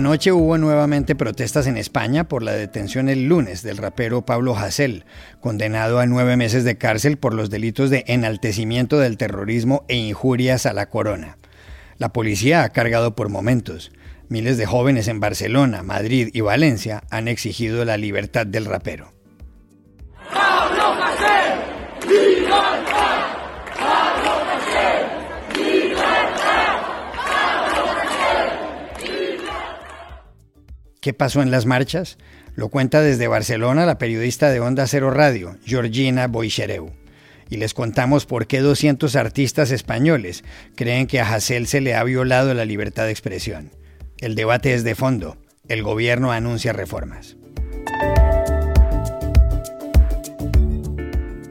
Anoche hubo nuevamente protestas en España por la detención el lunes del rapero Pablo Hasél, condenado a nueve meses de cárcel por los delitos de enaltecimiento del terrorismo e injurias a la corona. La policía ha cargado por momentos. Miles de jóvenes en Barcelona, Madrid y Valencia han exigido la libertad del rapero. ¿Qué pasó en las marchas? Lo cuenta desde Barcelona la periodista de Onda Cero Radio, Georgina Boixereu. Y les contamos por qué 200 artistas españoles creen que a Hassel se le ha violado la libertad de expresión. El debate es de fondo. El gobierno anuncia reformas.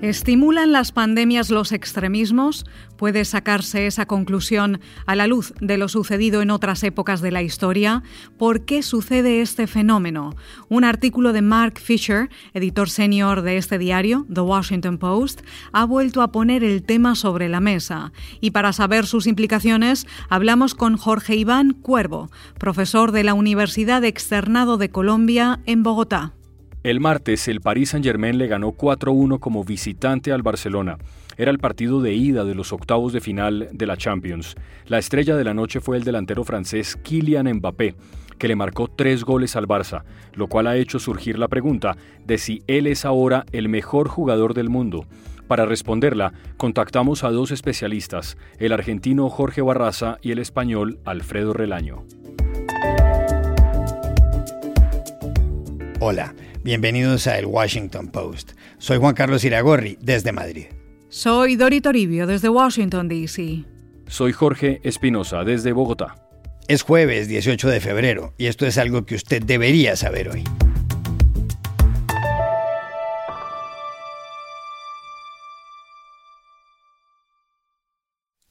¿Estimulan las pandemias los extremismos? ¿Puede sacarse esa conclusión a la luz de lo sucedido en otras épocas de la historia? ¿Por qué sucede este fenómeno? Un artículo de Mark Fisher, editor senior de este diario, The Washington Post, ha vuelto a poner el tema sobre la mesa. Y para saber sus implicaciones, hablamos con Jorge Iván Cuervo, profesor de la Universidad Externado de Colombia en Bogotá. El martes, el Paris Saint-Germain le ganó 4-1 como visitante al Barcelona. Era el partido de ida de los octavos de final de la Champions. La estrella de la noche fue el delantero francés Kylian Mbappé, que le marcó tres goles al Barça, lo cual ha hecho surgir la pregunta de si él es ahora el mejor jugador del mundo. Para responderla, contactamos a dos especialistas, el argentino Jorge Barraza y el español Alfredo Relaño. Hola. Bienvenidos a El Washington Post. Soy Juan Carlos Iragorri, desde Madrid. Soy Dori Toribio, desde Washington, D.C. Soy Jorge Espinosa, desde Bogotá. Es jueves 18 de febrero y esto es algo que usted debería saber hoy.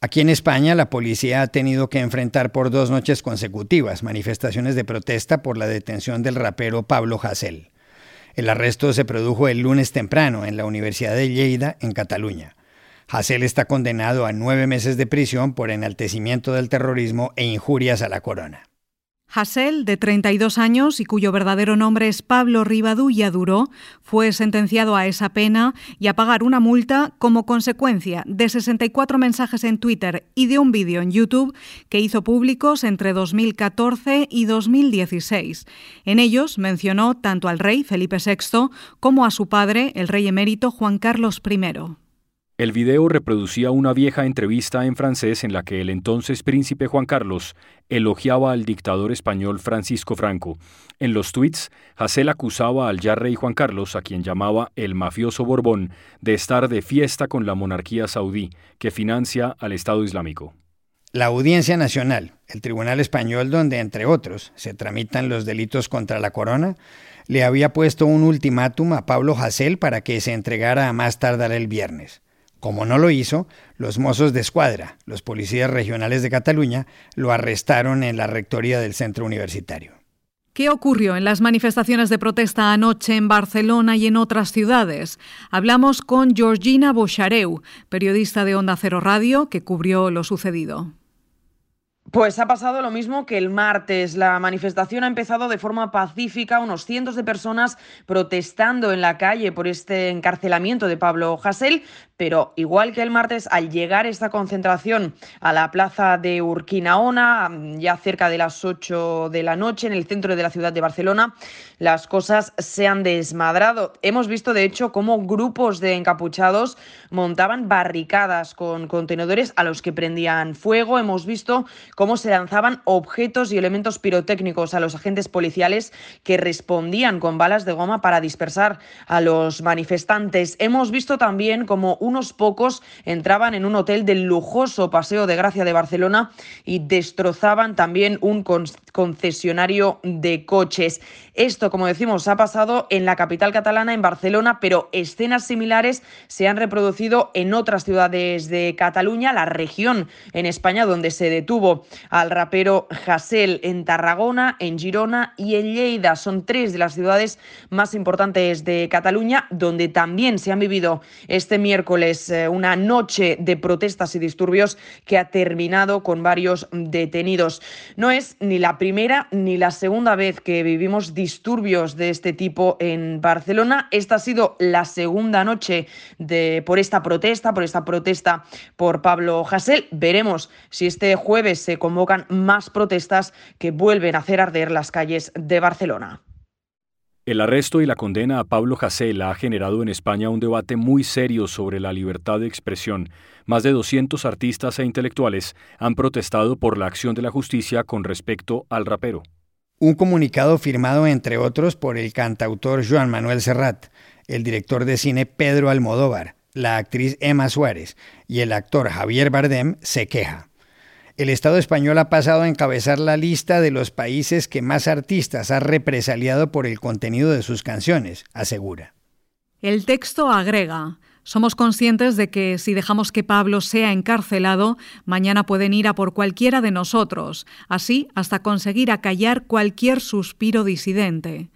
Aquí en España, la policía ha tenido que enfrentar por dos noches consecutivas manifestaciones de protesta por la detención del rapero Pablo Hasél. El arresto se produjo el lunes temprano en la Universidad de Lleida, en Cataluña. Hassel está condenado a nueve meses de prisión por enaltecimiento del terrorismo e injurias a la corona. Hassel, de 32 años y cuyo verdadero nombre es Pablo Rivadulla Duró, fue sentenciado a esa pena y a pagar una multa como consecuencia de 64 mensajes en Twitter y de un vídeo en YouTube que hizo públicos entre 2014 y 2016. En ellos mencionó tanto al rey Felipe VI como a su padre, el rey emérito Juan Carlos I. El video reproducía una vieja entrevista en francés en la que el entonces príncipe Juan Carlos elogiaba al dictador español Francisco Franco. En los tweets, Hassel acusaba al ya rey Juan Carlos, a quien llamaba el mafioso Borbón, de estar de fiesta con la monarquía saudí, que financia al Estado Islámico. La Audiencia Nacional, el tribunal español donde, entre otros, se tramitan los delitos contra la corona, le había puesto un ultimátum a Pablo Hassel para que se entregara a más tardar el viernes. Como no lo hizo, los mozos de escuadra, los policías regionales de Cataluña, lo arrestaron en la rectoría del centro universitario. ¿Qué ocurrió en las manifestaciones de protesta anoche en Barcelona y en otras ciudades? Hablamos con Georgina Bochareu, periodista de Onda Cero Radio, que cubrió lo sucedido. Pues ha pasado lo mismo que el martes. La manifestación ha empezado de forma pacífica, unos cientos de personas protestando en la calle por este encarcelamiento de Pablo Hasél, pero igual que el martes, al llegar esta concentración a la plaza de Urquinaona, ya cerca de las 8 de la noche, en el centro de la ciudad de Barcelona, las cosas se han desmadrado. Hemos visto, de hecho, cómo grupos de encapuchados montaban barricadas con contenedores a los que prendían fuego. Hemos visto cómo se lanzaban objetos y elementos pirotécnicos a los agentes policiales que respondían con balas de goma para dispersar a los manifestantes. Hemos visto también cómo unos pocos entraban en un hotel del lujoso Paseo de Gracia de Barcelona y destrozaban también un concesionario de coches. Esto, como decimos, ha pasado en la capital catalana, en Barcelona, pero escenas similares se han reproducido en otras ciudades de Cataluña, la región en España donde se detuvo al rapero Hassel en Tarragona, en Girona y en Lleida. Son tres de las ciudades más importantes de Cataluña donde también se han vivido este miércoles miércoles, eh, una noche de protestas y disturbios que ha terminado con varios detenidos. No es ni la primera ni la segunda vez que vivimos disturbios de este tipo en Barcelona. Esta ha sido la segunda noche de, por esta protesta, por esta protesta por Pablo Hasél. Veremos si este jueves se convocan más protestas que vuelven a hacer arder las calles de Barcelona. El arresto y la condena a Pablo Hasél ha generado en España un debate muy serio sobre la libertad de expresión. Más de 200 artistas e intelectuales han protestado por la acción de la justicia con respecto al rapero. Un comunicado firmado, entre otros, por el cantautor Joan Manuel Serrat, el director de cine Pedro Almodóvar, la actriz Emma Suárez y el actor Javier Bardem se queja el Estado español ha pasado a encabezar la lista de los países que más artistas ha represaliado por el contenido de sus canciones, asegura. El texto agrega, somos conscientes de que si dejamos que Pablo sea encarcelado, mañana pueden ir a por cualquiera de nosotros, así hasta conseguir acallar cualquier suspiro disidente.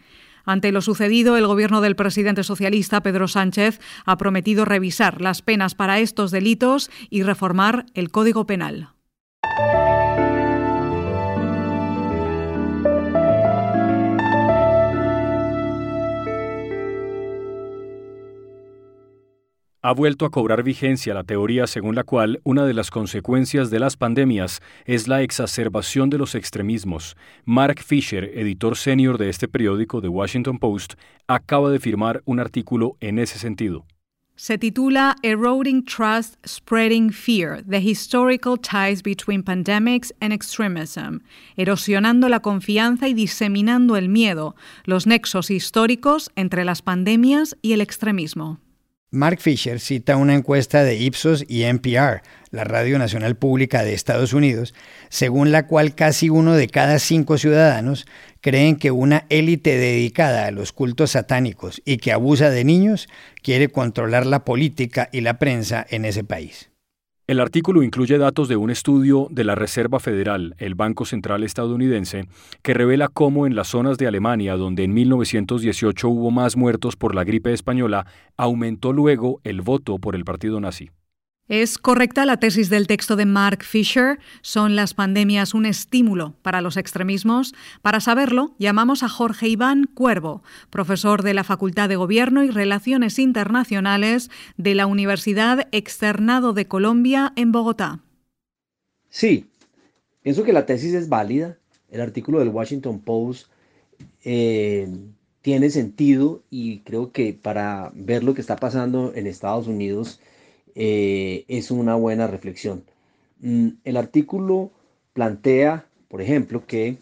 Ante lo sucedido, el gobierno del presidente socialista Pedro Sánchez ha prometido revisar las penas para estos delitos y reformar el Código Penal. Ha vuelto a cobrar vigencia la teoría según la cual una de las consecuencias de las pandemias es la exacerbación de los extremismos. Mark Fisher, editor senior de este periódico The Washington Post, acaba de firmar un artículo en ese sentido. Se titula Eroding Trust, Spreading Fear, The Historical Ties Between Pandemics and Extremism, erosionando la confianza y diseminando el miedo, los nexos históricos entre las pandemias y el extremismo. Mark Fisher cita una encuesta de Ipsos y NPR, la Radio Nacional Pública de Estados Unidos, según la cual casi uno de cada cinco ciudadanos creen que una élite dedicada a los cultos satánicos y que abusa de niños quiere controlar la política y la prensa en ese país. El artículo incluye datos de un estudio de la Reserva Federal, el Banco Central estadounidense, que revela cómo en las zonas de Alemania, donde en 1918 hubo más muertos por la gripe española, aumentó luego el voto por el partido nazi. Es correcta la tesis del texto de Mark Fisher. ¿Son las pandemias un estímulo para los extremismos? Para saberlo, llamamos a Jorge Iván Cuervo, profesor de la Facultad de Gobierno y Relaciones Internacionales de la Universidad Externado de Colombia en Bogotá. Sí, pienso que la tesis es válida. El artículo del Washington Post eh, tiene sentido y creo que para ver lo que está pasando en Estados Unidos, eh, es una buena reflexión. Mm, el artículo plantea, por ejemplo, que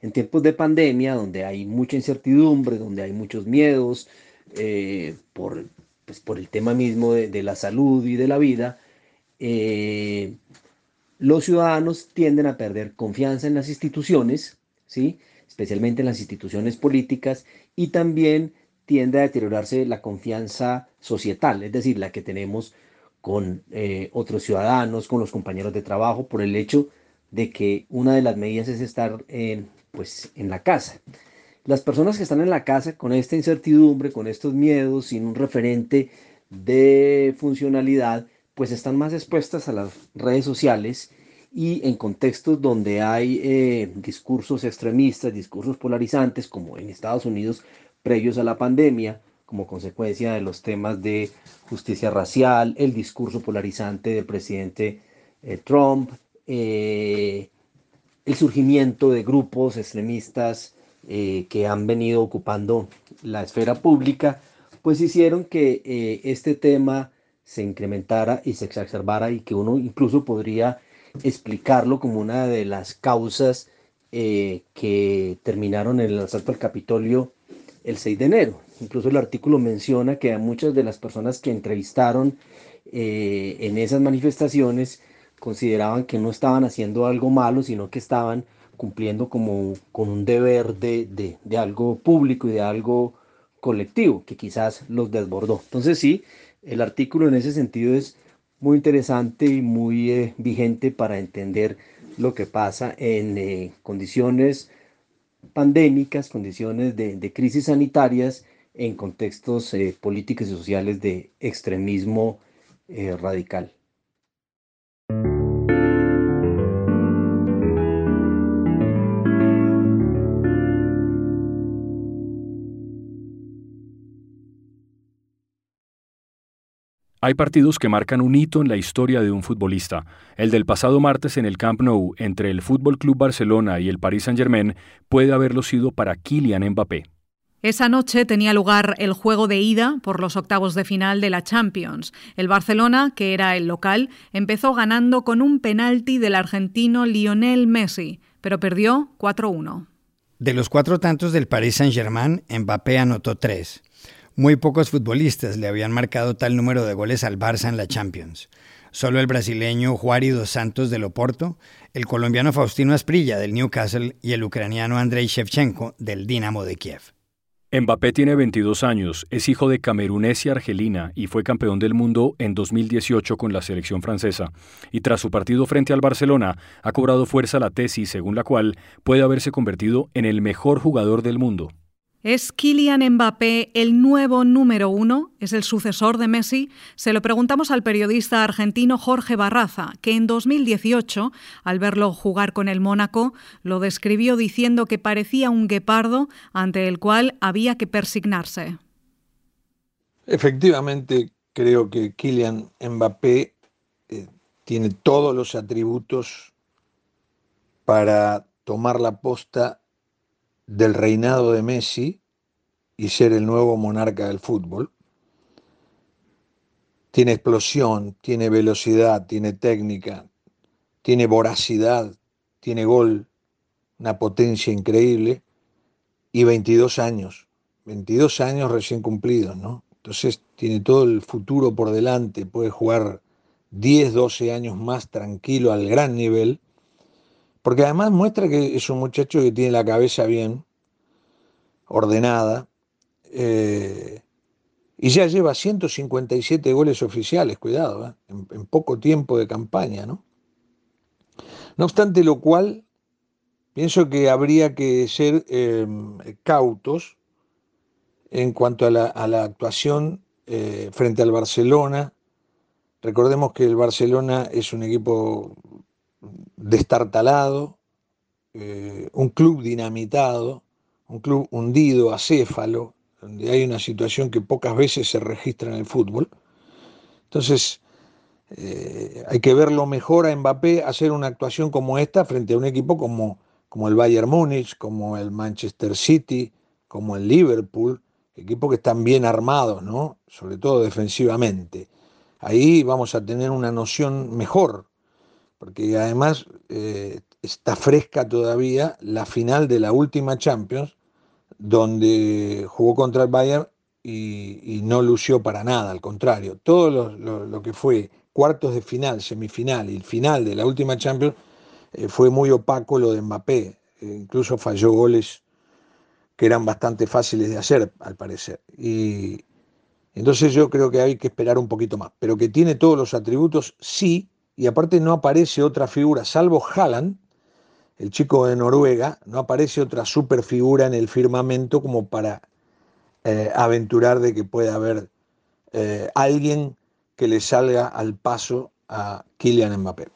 en tiempos de pandemia, donde hay mucha incertidumbre, donde hay muchos miedos eh, por, pues, por, el tema mismo de, la salud y de la vida, eh, los ciudadanos tienden a perder confianza en las instituciones, ¿sí? especialmente en las instituciones políticas, y también tiende a deteriorarse la confianza societal, es decir, la que tenemos con eh, otros ciudadanos, con los compañeros de trabajo, por el hecho de que una de las medidas es estar en, pues, en la casa. Las personas que están en la casa con esta incertidumbre, con estos miedos, sin un referente de funcionalidad, pues están más expuestas a las redes sociales y en contextos donde hay eh, discursos extremistas, discursos polarizantes, como en Estados Unidos previos a la pandemia, como consecuencia de los temas de justicia racial, el discurso polarizante del presidente eh, Trump, eh, el surgimiento de grupos extremistas eh, que han venido ocupando la esfera pública, pues hicieron que este tema se incrementara y se exacerbara y que uno incluso podría explicarlo como una de las causas que terminaron en el asalto al Capitolio el 6 de enero. Incluso el artículo menciona que a muchas de las personas que entrevistaron eh, en esas manifestaciones consideraban que no estaban haciendo algo malo, sino que estaban cumpliendo como con un deber de, algo público y de algo colectivo, que quizás los desbordó. Entonces sí, el artículo en ese sentido es muy interesante y muy eh, vigente para entender lo que pasa en eh, condiciones pandémicas, condiciones de, crisis sanitarias en contextos eh, políticos y sociales de extremismo eh, radical. Hay partidos que marcan un hito en la historia de un futbolista. El del pasado martes en el Camp Nou entre el Fútbol Club Barcelona y el Paris Saint-Germain puede haberlo sido para Kylian Mbappé. Esa noche tenía lugar el juego de ida por los octavos de final de la Champions. El Barcelona, que era el local, empezó ganando con un penalti del argentino Lionel Messi, pero perdió 4-1. De los cuatro tantos del Paris Saint-Germain, Mbappé anotó tres. Muy pocos futbolistas le habían marcado tal número de goles al Barça en la Champions. Solo el brasileño Juari dos Santos del Oporto, el colombiano Faustino Asprilla del Newcastle y el ucraniano Andrei Shevchenko del Dinamo de Kiev. Mbappé tiene 22 años, es hijo de camerunés y argelina y fue campeón del mundo en 2018 con la selección francesa. Y tras su partido frente al Barcelona, ha cobrado fuerza la tesis según la cual puede haberse convertido en el mejor jugador del mundo. ¿Es Kylian Mbappé el nuevo número uno? ¿Es el sucesor de Messi? Se lo preguntamos al periodista argentino Jorge Barraza, que en 2018, al verlo jugar con el Mónaco, lo describió diciendo que parecía un guepardo ante el cual había que persignarse. Efectivamente, creo que Kylian Mbappé eh, tiene todos los atributos para tomar la posta del reinado de Messi y ser el nuevo monarca del fútbol. Tiene explosión, tiene velocidad, tiene técnica, tiene voracidad, tiene gol, una potencia increíble y 22 años, 22 años recién cumplidos, ¿no? Entonces tiene todo el futuro por delante, puede jugar 10, 12 años más tranquilo al gran nivel porque además muestra que es un muchacho que tiene la cabeza bien, ordenada, eh, y ya lleva 157 goles oficiales, cuidado, ¿eh? en, poco tiempo de campaña, ¿no? No obstante lo cual, pienso que habría que ser em, cautos en cuanto a la, actuación eh, frente al Barcelona. Recordemos que el Barcelona es un equipo destartalado, eh, un club dinamitado, un club hundido, acéfalo, donde hay una situación que pocas veces se registra en el fútbol. Entonces, eh, hay que verlo mejor a Mbappé hacer una actuación como esta frente a un equipo como, como el Bayern Múnich, como el Manchester City, como el Liverpool, equipos que están bien armados, ¿no? sobre todo defensivamente. Ahí vamos a tener una noción mejor porque además eh, está fresca todavía la final de la última Champions, donde jugó contra el Bayern y, no lució para nada, al contrario, todo lo, que fue cuartos de final, semifinal y el final de la última Champions eh, fue muy opaco lo de Mbappé, eh, incluso falló goles que eran bastante fáciles de hacer, al parecer. Y entonces yo creo que hay que esperar un poquito más, pero que tiene todos los atributos, sí, y aparte no aparece otra figura, salvo Haaland, el chico de Noruega, no aparece otra super figura en el firmamento como para eh, aventurar de que pueda haber eh, alguien que le salga al paso a Kylian Mbappé.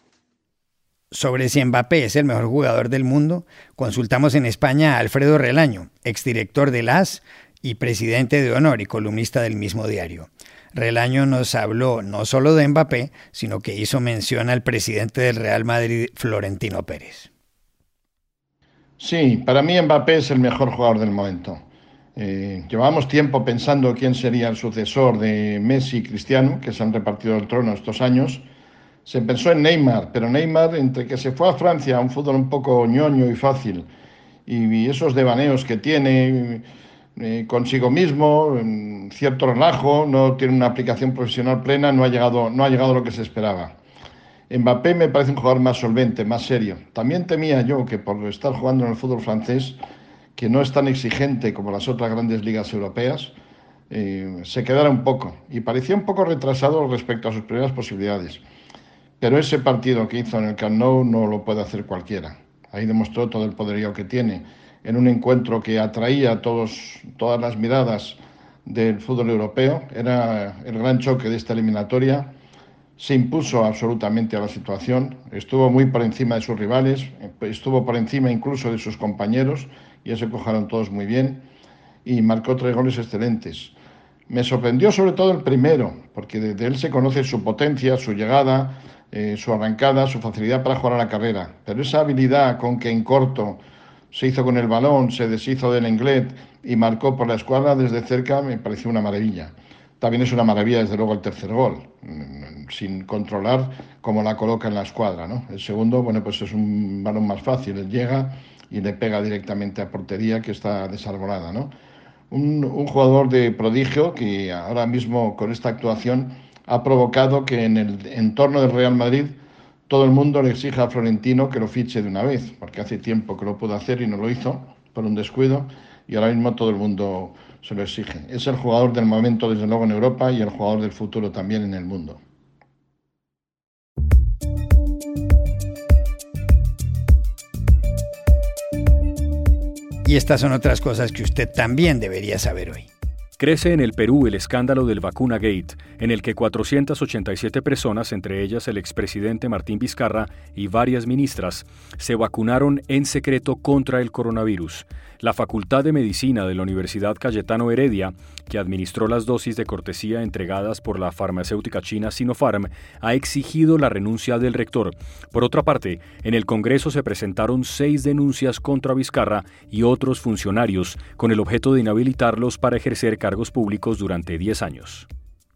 Sobre si Mbappé es el mejor jugador del mundo, consultamos en España a Alfredo Relaño, exdirector del AS y presidente de honor y columnista del mismo diario. Relaño nos habló no solo de Mbappé, sino que hizo mención al presidente del Real Madrid, Florentino Pérez. Sí, para mí Mbappé es el mejor jugador del momento. Eh, llevamos tiempo pensando quién sería el sucesor de Messi y Cristiano, que se han repartido el trono estos años. Se pensó en Neymar, pero Neymar, entre que se fue a Francia a un fútbol un poco ñoño y fácil, y esos devaneos que tiene, eh, consigo mismo, cierto relajo, no tiene una aplicación profesional plena, no ha, llegado, no ha llegado a lo que se esperaba. Mbappé me parece un jugador más solvente, más serio. También temía yo que por estar jugando en el fútbol francés, que no es tan exigente como las otras grandes ligas europeas, eh, se quedara un poco y parecía un poco retrasado respecto a sus primeras posibilidades. Pero ese partido que hizo en el Camp Nou no lo puede hacer cualquiera. Ahí demostró todo el poderío que tiene en un encuentro que atraía todos, todas las miradas del fútbol europeo. Era el gran choque de esta eliminatoria. se impuso absolutamente a la situación, estuvo muy por encima de sus rivales, estuvo por encima incluso de sus compañeros, ya se cojaron todos muy bien, y marcó tres goles excelentes. Me sorprendió sobre todo el primero, porque desde él se conoce su potencia, su llegada, eh, su arrancada, su facilidad para jugar a la carrera. Pero esa habilidad con que en corto se hizo con el balón, se deshizo del englet y marcó por la escuadra desde cerca me pareció una maravilla. También es una maravilla, desde luego, el tercer gol, mm, sin controlar cómo la coloca en la escuadra. El segundo, bueno, pues es un balón más fácil, llega y le pega directamente a portería que está desarbolada. un jugador de prodigio que ahora mismo con esta actuación ha provocado que en el entorno del Real Madrid todo el mundo le exija a Florentino que lo fiche de una vez, porque hace tiempo que lo pudo hacer y no lo hizo por un descuido y ahora mismo todo el mundo se lo exige. Es el jugador del momento, desde luego, en Europa y el jugador del futuro también en el mundo. Y estas son otras cosas que usted también debería saber hoy. Crece en el Perú el escándalo del Vacuna Gate, en el que 487 personas, entre ellas el expresidente Martín Vizcarra y varias ministras, se vacunaron en secreto contra el coronavirus. La Facultad de Medicina de la Universidad Cayetano Heredia, que administró las dosis de cortesía entregadas por la farmacéutica china Sinopharm, ha exigido la renuncia del rector. Por otra parte, en el Congreso se presentaron seis denuncias contra Vizcarra y otros funcionarios, con el objeto de inhabilitarlos para ejercer cargos públicos durante 10 años.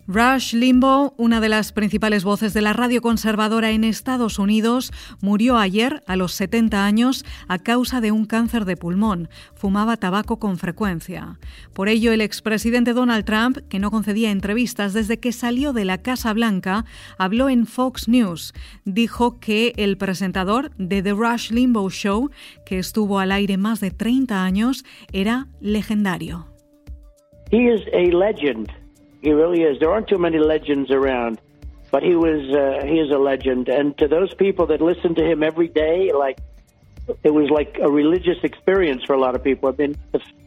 Rush Limbaugh, una de las principales voces de la radio conservadora en Estados Unidos, murió ayer a los 70 años a causa de un cáncer de pulmón. Fumaba tabaco con frecuencia. Por ello, el expresidente Donald Trump, que no concedía entrevistas desde que salió de la Casa Blanca, habló en Fox News. Dijo que el presentador de The Rush Limbaugh Show, que estuvo al aire más de 30 años, era legendario. He really is. There aren't too many legends around, but he was uh, he is a legend. And to those people that listen to him every day, like it was like a religious experience for a lot of people. I mean,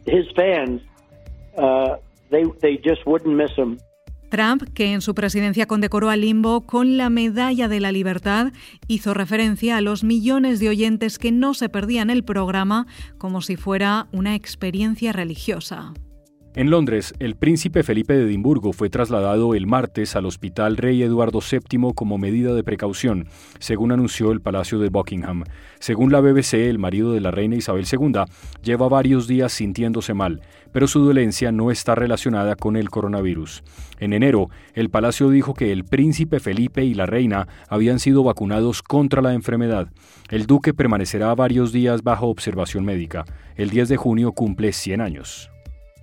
his fans, uh, they they just wouldn't miss him. Trump, que en su presidencia condecoró a Limbo con la Medalla de la Libertad, hizo referencia a los millones de oyentes que no se perdían el programa como si fuera una experiencia religiosa. En Londres, el príncipe Felipe de Edimburgo fue trasladado el martes al Hospital Rey Eduardo VII como medida de precaución, según anunció el Palacio de Buckingham. Según la BBC, el marido de la reina Isabel II lleva varios días sintiéndose mal, pero su dolencia no está relacionada con el coronavirus. En enero, el palacio dijo que el príncipe Felipe y la reina habían sido vacunados contra la enfermedad. El duque permanecerá varios días bajo observación médica. El 10 de junio cumple 100 años.